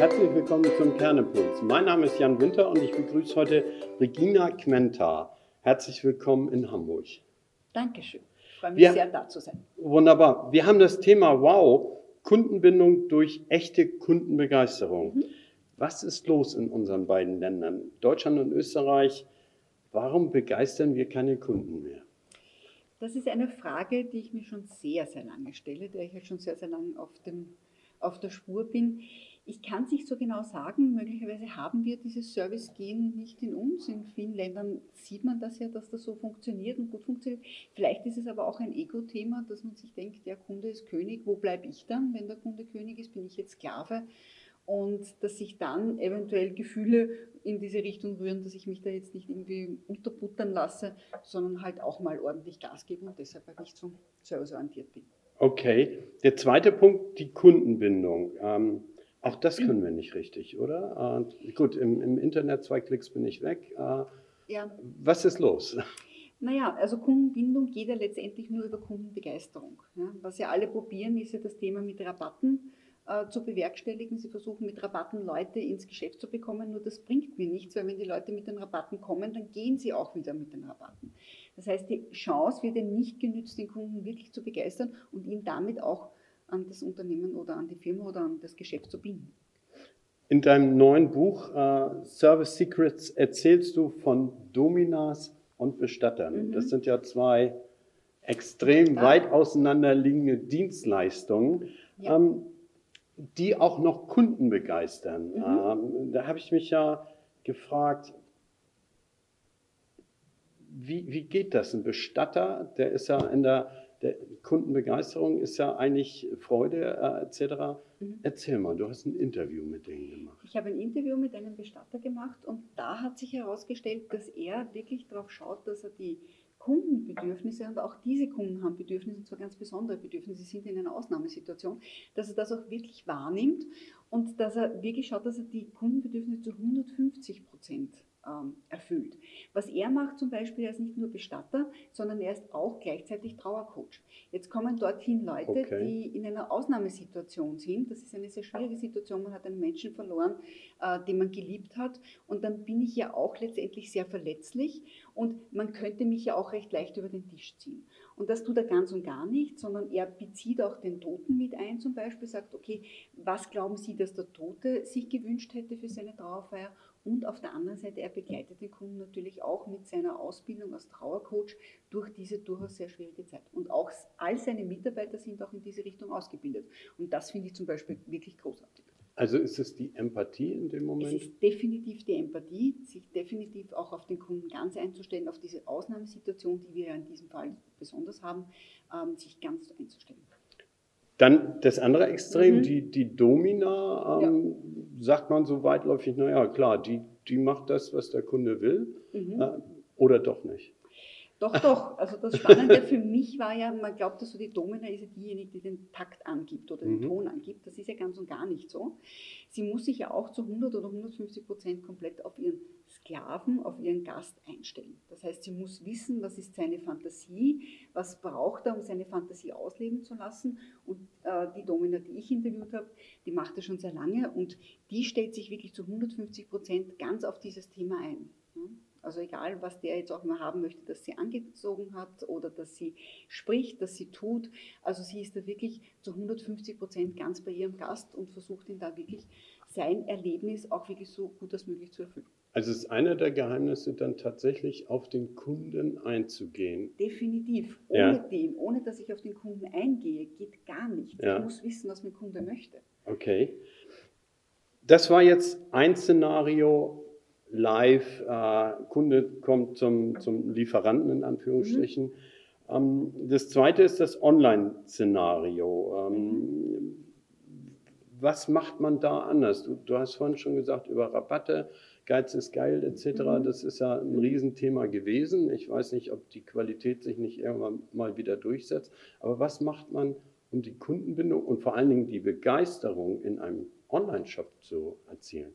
Herzlich willkommen zum Kernimpuls. Mein Name ist Jan Winter und ich begrüße heute Regina Quenta. Herzlich willkommen in Hamburg. Dankeschön. Ich freue mich Wir- sehr, da zu sein. Wunderbar. Wir haben das Thema Wow, Kundenbindung durch echte Kundenbegeisterung. Mhm. Was ist los in unseren beiden Ländern, Deutschland und Österreich? Warum begeistern wir keine Kunden mehr? Das ist eine Frage, die ich mir schon sehr, sehr lange stelle, der ich jetzt schon sehr, sehr lange auf, dem, auf der Spur bin. Ich kann es nicht so genau sagen. Möglicherweise haben wir dieses Service-Gen nicht in uns. In vielen Ländern sieht man das ja, dass das so funktioniert und gut funktioniert. Vielleicht ist es aber auch ein Ego-Thema, dass man sich denkt, der Kunde ist König, wo bleibe ich dann? Wenn der Kunde König ist, bin ich jetzt Sklave. Und dass sich dann eventuell Gefühle in diese Richtung rühren, dass ich mich da jetzt nicht irgendwie unterbuttern lasse, sondern halt auch mal ordentlich Gas gebe und deshalb halt nicht so serviceorientiert bin. Okay. Der zweite Punkt, die Kundenbindung. Ähm, auch das können wir nicht richtig, oder? Äh, gut, im, im Internet zwei Klicks bin ich weg. Äh, Ja, was ist los? naja, also Kundenbindung geht ja letztendlich nur über Kundenbegeisterung. Ja. Was ja alle probieren, ist ja das Thema mit Rabatten äh, zu bewerkstelligen. Sie versuchen mit Rabatten Leute ins Geschäft zu bekommen, nur das bringt mir nichts, weil wenn die Leute mit den Rabatten kommen, dann gehen sie auch wieder mit den Rabatten. Das heißt, die Chance wird ja nicht genützt, den Kunden wirklich zu begeistern und ihn damit auch an das Unternehmen oder an die Firma oder an das Geschäft zu binden. In deinem neuen Buch äh, Service Secrets erzählst du von Dominas und Bestattern. Mhm. Das sind ja zwei extrem Ja. weit auseinanderliegende Dienstleistungen, Ja. ähm, die auch noch Kunden begeistern. Mhm. Ähm, da habe ich mich ja gefragt, wie, wie geht das? Ein Bestatter, der ist ja in der, der Kundenbegeisterung ist ja eigentlich Freude äh, etc. Mhm. Erzähl mal, du hast ein Interview mit denen gemacht. Ich habe ein Interview mit einem Bestatter gemacht und da hat sich herausgestellt, dass er wirklich darauf schaut, dass er die Kundenbedürfnisse und auch diese Kunden haben Bedürfnisse, und zwar ganz besondere Bedürfnisse, sie sind in einer Ausnahmesituation, dass er das auch wirklich wahrnimmt und dass er wirklich schaut, dass er die Kundenbedürfnisse zu 150 Prozent ähm, erfüllt. Was er macht zum Beispiel, er ist nicht nur Bestatter, sondern er ist auch gleichzeitig Trauercoach. Jetzt kommen dorthin Leute, Okay. die in einer Ausnahmesituation sind. Das ist eine sehr schwierige Situation. Man hat einen Menschen verloren, äh, den man geliebt hat. Und dann bin ich ja auch letztendlich sehr verletzlich und man könnte mich ja auch recht leicht über den Tisch ziehen. Und das tut er ganz und gar nicht, sondern er bezieht auch den Toten mit ein, zum Beispiel sagt, okay, was glauben Sie, dass der Tote sich gewünscht hätte für seine Trauerfeier? Und auf der anderen Seite, er begleitet den Kunden natürlich auch mit seiner Ausbildung als Trauercoach durch diese durchaus sehr schwierige Zeit. Und auch all seine Mitarbeiter sind auch in diese Richtung ausgebildet. Und das finde ich zum Beispiel wirklich großartig. Also ist es die Empathie in dem Es Moment? ist definitiv die Empathie, sich definitiv auch auf den Kunden ganz einzustellen, auf diese Ausnahmesituation, die wir ja in diesem Fall besonders haben, ähm, sich ganz einzustellen. Dann das andere Extrem, Mhm. die, die Domina, ähm, sagt man so weitläufig, naja, klar, die, die macht das, was der Kunde will, Mhm. äh, oder doch nicht. Doch, doch. Also das Spannende für mich war ja, man glaubt, dass so die Domina ist ja diejenige, die den Takt angibt oder den Mhm. Ton angibt. Das ist ja ganz und gar nicht so. Sie muss sich ja auch zu 100 oder 150 Prozent komplett auf ihren Sklaven, auf ihren Gast einstellen. Das heißt, sie muss wissen, was ist seine Fantasie, was braucht er, um seine Fantasie ausleben zu lassen. Und äh, die Domina, die ich interviewt habe, die macht das schon sehr lange und die stellt sich wirklich zu 150 Prozent ganz auf dieses Thema ein. Ja? Also egal, was der jetzt auch mal haben möchte, dass sie angezogen hat oder dass sie spricht, dass sie tut. Also sie ist da wirklich zu 150 Prozent ganz bei ihrem Gast und versucht ihn da wirklich sein Erlebnis auch wirklich so gut als möglich zu erfüllen. Also ist einer der Geheimnisse dann tatsächlich auf den Kunden einzugehen. Definitiv. Ohne Ja. den, ohne dass ich auf den Kunden eingehe, geht gar nicht. Ja. Ich muss wissen, was mein Kunde möchte. Okay. Das war jetzt ein Szenario live. Äh, Kunde kommt zum, zum Lieferanten in Anführungsstrichen. Ähm, das zweite ist das Online-Szenario. Ähm, was macht man da anders? Du, du hast vorhin schon gesagt, über Rabatte, Geiz ist geil etc. Mhm. Das ist ja ein Riesenthema gewesen. Ich weiß nicht, ob die Qualität sich nicht irgendwann mal wieder durchsetzt. Aber was macht man, um die Kundenbindung und vor allen Dingen die Begeisterung in einem Online-Shop zu erzielen?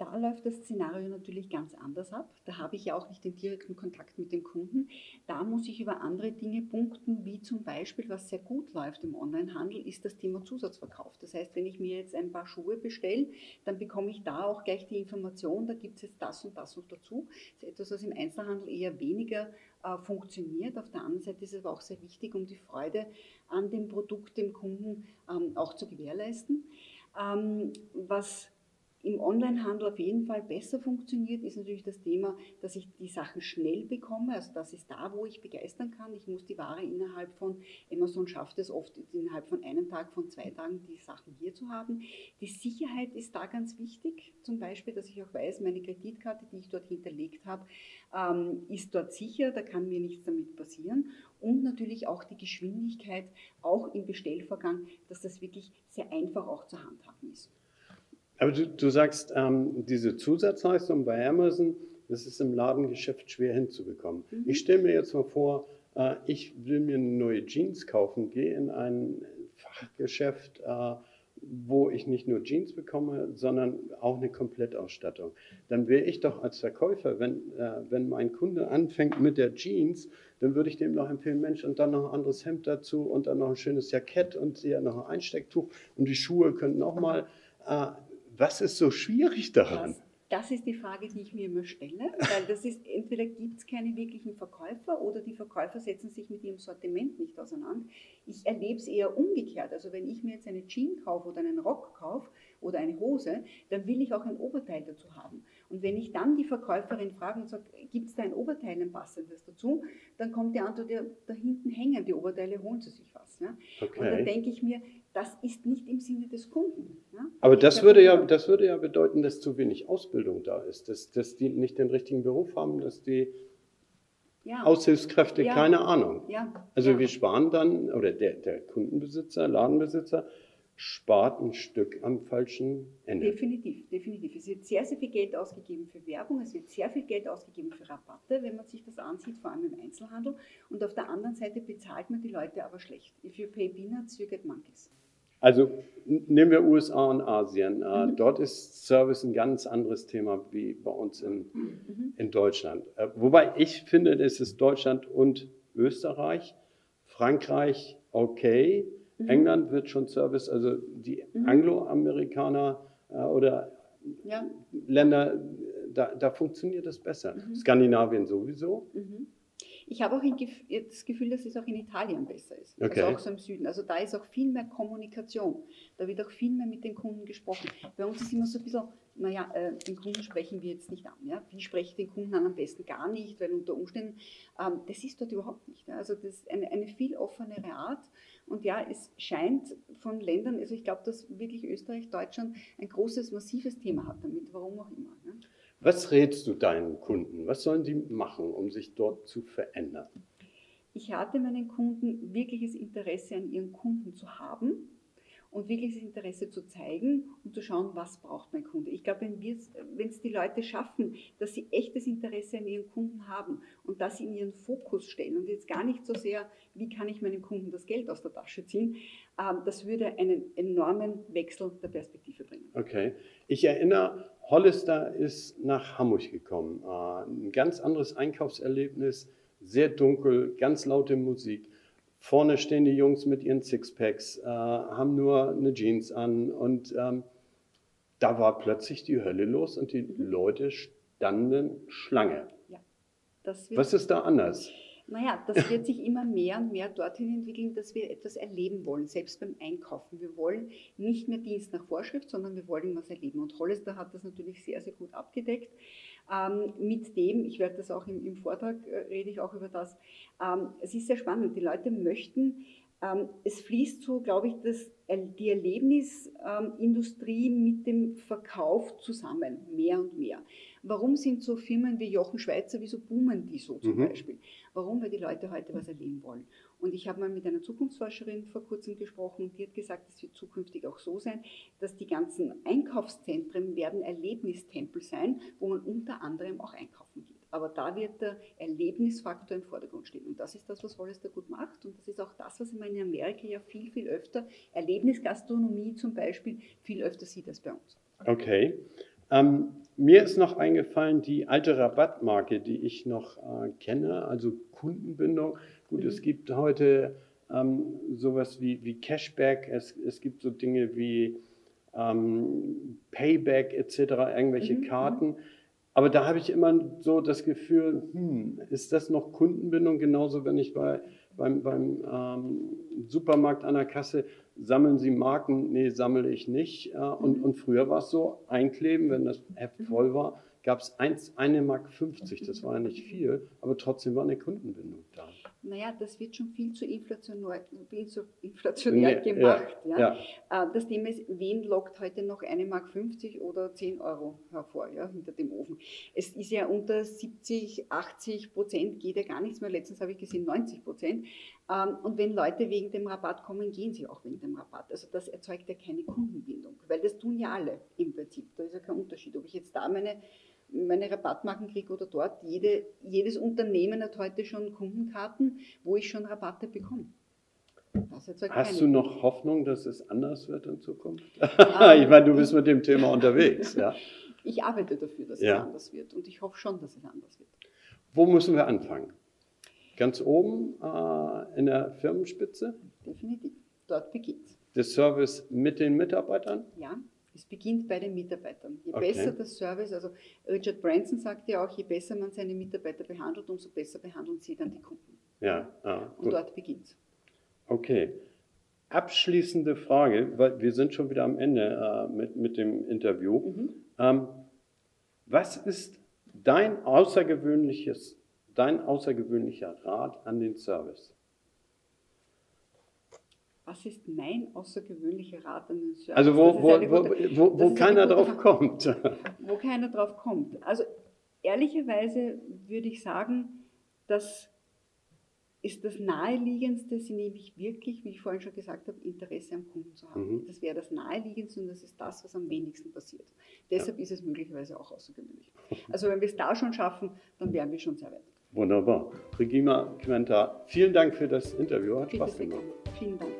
Da läuft das Szenario natürlich ganz anders ab. Da habe ich ja auch nicht den direkten Kontakt mit dem Kunden. Da muss ich über andere Dinge punkten, wie zum Beispiel, was sehr gut läuft im Onlinehandel, ist das Thema Zusatzverkauf. Das heißt, wenn ich mir jetzt ein paar Schuhe bestelle, dann bekomme ich da auch gleich die Information, da gibt es jetzt das und das noch dazu. Das ist etwas, was im Einzelhandel eher weniger äh, funktioniert. Auf der anderen Seite ist es aber auch sehr wichtig, um die Freude an dem Produkt dem Kunden ähm, auch zu gewährleisten. Ähm, was im Onlinehandel auf jeden Fall besser funktioniert, ist natürlich das Thema, dass ich die Sachen schnell bekomme. Also das ist da, wo ich begeistern kann. Ich muss die Ware innerhalb von, Amazon schafft es oft innerhalb von einem Tag, von zwei Tagen die Sachen hier zu haben. Die Sicherheit ist da ganz wichtig. Zum Beispiel, dass ich auch weiß, meine Kreditkarte, die ich dort hinterlegt habe, ähm, ist dort sicher, da kann mir nichts damit passieren. Und natürlich auch die Geschwindigkeit, auch im Bestellvorgang, dass das wirklich sehr einfach auch zu handhaben ist. Aber du, du sagst, ähm, diese Zusatzleistung bei Amazon, das ist im Ladengeschäft schwer hinzubekommen. Mhm. Ich stelle mir jetzt mal vor, äh, ich will mir neue Jeans kaufen, gehe in ein Fachgeschäft, äh, wo ich nicht nur Jeans bekomme, sondern auch eine Komplettausstattung. Dann wäre ich doch als Verkäufer, wenn, äh, wenn mein Kunde anfängt mit der Jeans, dann würde ich dem noch empfehlen, Mensch, und dann noch ein anderes Hemd dazu und dann noch ein schönes Jackett und hier noch ein Einstecktuch und die Schuhe könnten auch mal äh, was ist so schwierig daran? Das, das ist die Frage, die ich mir immer stelle, weil das ist, entweder gibt es keine wirklichen Verkäufer oder die Verkäufer setzen sich mit ihrem Sortiment nicht auseinander. Ich erlebe es eher umgekehrt. Also wenn ich mir jetzt eine Jeans kaufe oder einen Rock kaufe oder eine Hose, dann will ich auch ein Oberteil dazu haben. Und wenn ich dann die Verkäuferin frage und sage, gibt es da ein Oberteil, ein passendes dazu, dann kommt die Antwort, ja, da hinten hängen die Oberteile, holen Sie sich was. Ja? Okay. Und dann denke ich mir, das ist nicht im Sinne des Kunden. Ja? Aber das würde, ja, das würde ja bedeuten, dass zu wenig Ausbildung da ist, dass, dass die nicht den richtigen Beruf haben, dass die ja. Aushilfskräfte, ja. keine Ahnung. Also wir sparen dann, oder der, der Kundenbesitzer, Ladenbesitzer, spart ein Stück am falschen Ende. Definitiv, definitiv. Es wird sehr, sehr viel Geld ausgegeben für Werbung, es wird sehr viel Geld ausgegeben für Rabatte, wenn man sich das ansieht, vor allem im Einzelhandel. Und auf der anderen Seite bezahlt man die Leute aber schlecht. If you pay peanuts, you get monkeys. Also nehmen wir USA und Asien. Äh, mhm. Dort ist Service ein ganz anderes Thema wie bei uns in, mhm. in Deutschland. Äh, wobei ich finde, es ist Deutschland und Österreich, Frankreich okay, mhm. England wird schon Service, also die mhm. Angloamerikaner äh, oder ja. Länder, da, da, funktioniert das besser. Mhm. Skandinavien sowieso. Mhm. Ich habe auch das Gefühl, dass es auch in Italien besser ist. Okay. Also auch so im Süden. Also da ist auch viel mehr Kommunikation. Da wird auch viel mehr mit den Kunden gesprochen. Bei uns ist immer so ein bisschen, naja, äh, den Kunden sprechen wir jetzt nicht an. Ja? Wie spreche ich den Kunden an? Am besten gar nicht, weil unter Umständen, ähm, das ist dort überhaupt nicht. Ja? Also das ist eine, eine viel offenere Art. Und ja, es scheint von Ländern, also ich glaube, dass wirklich Österreich, Deutschland ein großes, massives Thema hat damit, warum auch immer. Ja? Was rätst du deinen Kunden? Was sollen sie machen, um sich dort zu verändern? Ich rate meinen Kunden, wirkliches Interesse an ihren Kunden zu haben und wirkliches Interesse zu zeigen und zu schauen, was braucht mein Kunde. Ich glaube, wenn es die Leute schaffen, dass sie echtes Interesse an ihren Kunden haben und das in ihren Fokus stellen und jetzt gar nicht so sehr, wie kann ich meinem Kunden das Geld aus der Tasche ziehen, ähm, das würde einen enormen Wechsel der Perspektive bringen. Okay. Ich erinnere, Hollister ist nach Hamburg gekommen. Äh, ein ganz anderes Einkaufserlebnis, sehr dunkel, ganz laute Musik. Vorne stehen die Jungs mit ihren Sixpacks, äh, haben nur eine Jeans an und ähm, da war plötzlich die Hölle los und die. Leute standen Schlange. Ja, Was ist da anders? Naja, das wird sich immer mehr und mehr dorthin entwickeln, dass wir etwas erleben wollen, selbst beim Einkaufen. Wir wollen nicht mehr Dienst nach Vorschrift, sondern wir wollen was erleben. Und Hollister hat das natürlich sehr, sehr gut abgedeckt. Ähm, mit dem, ich werde das auch im, im Vortrag, äh, rede ich auch über das, ähm, es ist sehr spannend. Die Leute möchten, es fließt so, glaube ich, das, die Erlebnisindustrie ähm, mit dem Verkauf zusammen, mehr und mehr. Warum sind so Firmen wie Jochen Schweizer, wieso boomen die so zum mhm. Beispiel? Warum? Weil die Leute heute was erleben wollen. Und ich habe mal mit einer Zukunftsforscherin vor kurzem gesprochen und die hat gesagt, es wird zukünftig auch so sein, dass die ganzen Einkaufszentren werden Erlebnistempel sein, wo man unter anderem auch einkaufen geht. Aber da wird der Erlebnisfaktor im Vordergrund stehen. Und das ist das, was Hollister gut macht. Und das ist auch das, was man in Amerika ja viel, viel öfter, Erlebnisgastronomie zum Beispiel, viel öfter sieht als bei uns. Okay. Ähm, mir ist noch eingefallen, die alte Rabattmarke, die ich noch äh, kenne, also Kundenbindung. Gut, mhm. es gibt heute ähm, sowas wie, wie Cashback, es, es gibt so Dinge wie ähm, Payback etc., irgendwelche mhm. Karten. Mhm. Aber da habe ich immer so das Gefühl, hm, ist das noch Kundenbindung? Genauso, wenn ich bei, beim, beim ähm, Supermarkt an der Kasse sammeln Sie Marken? Nee, sammle ich nicht. Äh, und, mhm. und früher war es so, einkleben, wenn das Heft voll war, gab es eine Mark 50. Das war ja nicht viel, aber trotzdem war eine Kundenbindung da naja, das wird schon viel zu inflationär, viel zu inflationär nee, gemacht. Ja, ja. ja, äh, Das Thema ist, wen lockt heute noch eine Mark 50 oder 10 Euro hervor ja, hinter dem Ofen? Es ist ja unter 70, 80 Prozent geht ja gar nichts mehr. Letztens habe ich gesehen 90 Prozent. Ähm, und wenn Leute wegen dem Rabatt kommen, gehen sie auch wegen dem Rabatt. Also das erzeugt ja keine Kundenbindung, weil das tun ja alle im Prinzip. Da ist ja kein Unterschied, ob ich jetzt da meine meine Rabattmarken kriege oder dort. Jede, jedes Unternehmen hat heute schon Kundenkarten, wo ich schon Rabatte bekomme. Hast du noch Hoffnung, dass es anders wird in Zukunft? ich meine, du bist mit dem Thema unterwegs. Ja? Ich arbeite dafür, dass ja. es anders wird und ich hoffe schon, dass es anders wird. Wo müssen wir anfangen? Ganz oben äh, in der Firmenspitze? Definitiv. Dort beginnt es. Der Service mit den Mitarbeitern? Ja. Es beginnt bei den Mitarbeitern. Je okay. besser der Service, also Richard Branson sagt ja auch, je besser man seine Mitarbeiter behandelt, umso besser behandeln sie dann die Kunden. Ja, ah, Und dort beginnt es. Okay. Abschließende Frage, weil wir sind schon wieder am Ende äh, mit, mit dem Interview. Mhm. Ähm, was ist dein außergewöhnliches, dein außergewöhnlicher Rat an den Service? Was ist mein außergewöhnlicher Rat an den Service? Also wo, wo, gute, wo, wo keiner drauf kommt. Wo keiner drauf kommt. Also ehrlicherweise würde ich sagen, das ist das Naheliegendste, sie nämlich wirklich, wie ich vorhin schon gesagt habe, Interesse am Kunden zu haben. Mhm. Das wäre das Naheliegendste und das ist das, was am wenigsten passiert. Deshalb ja. ist es möglicherweise auch außergewöhnlich. Also wenn wir es da schon schaffen, dann wären wir schon sehr weit. Wunderbar. Regina Quenta, vielen Dank für das Interview. Hat Spaß gemacht. Vielen Dank.